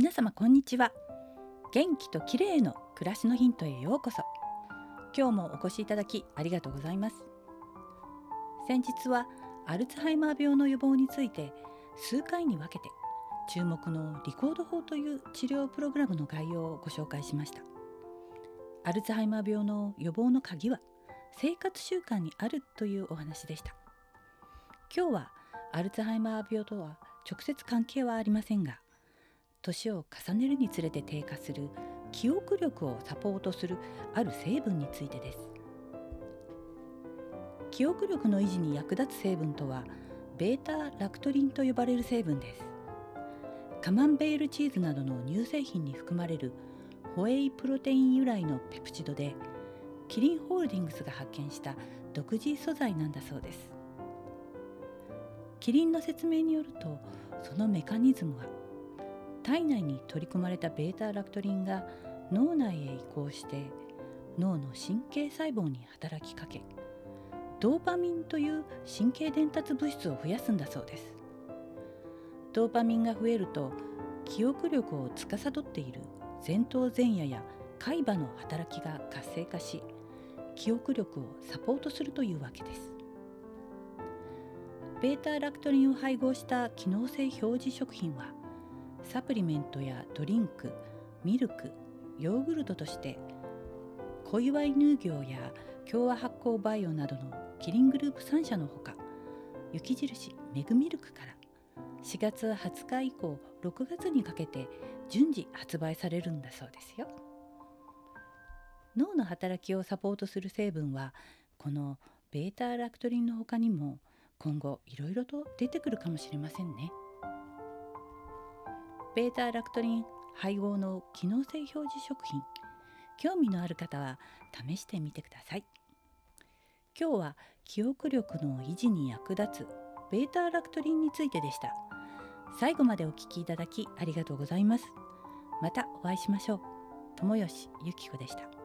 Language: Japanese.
皆様こんにちは。元気と綺麗の暮らしのヒントへようこそ。今日もお越しいただきありがとうございます。先日はアルツハイマー病の予防について数回に分けて注目のリコード法という治療プログラムの概要をご紹介しました。アルツハイマー病の予防の鍵は生活習慣にあるというお話でした。今日はアルツハイマー病とは直接関係はありませんが年を重ねるにつれて低下する記憶力をサポートするある成分についてです。記憶力の維持に役立つ成分とはベータラクトリンと呼ばれる成分です。カマンベールチーズなどの乳製品に含まれるホエイプロテイン由来のペプチドでキリンホールディングスが発見した独自素材なんだそうです。キリンの説明によるとそのメカニズムは体内に取り込まれた β ラクトリンが脳内へ移行して脳の神経細胞に働きかけドーパミンという神経伝達物質を増やすんだそうです。ドーパミンが増えると記憶力を司っている前頭前野や海馬の働きが活性化し記憶力をサポートするというわけです。ベータラクトリンを配合した機能性表示食品はサプリメントやドリンクミルクヨーグルトとして小祝乳業や共和発酵バイオなどのキリングループ3社のほか雪印メグミルクから4月20日以降6月にかけて順次発売されるんだそうですよ。脳の働きをサポートする成分はこの β ラクトリンの他にも今後いろいろと出てくるかもしれませんね。Β ラクトリン配合の機能性表示食品。興味のある方は試してみてください。今日は記憶力の維持に役立つ β ラクトリンについてでした。最後までお聞きいただきありがとうございます。またお会いしましょう。友吉ゆき子でした。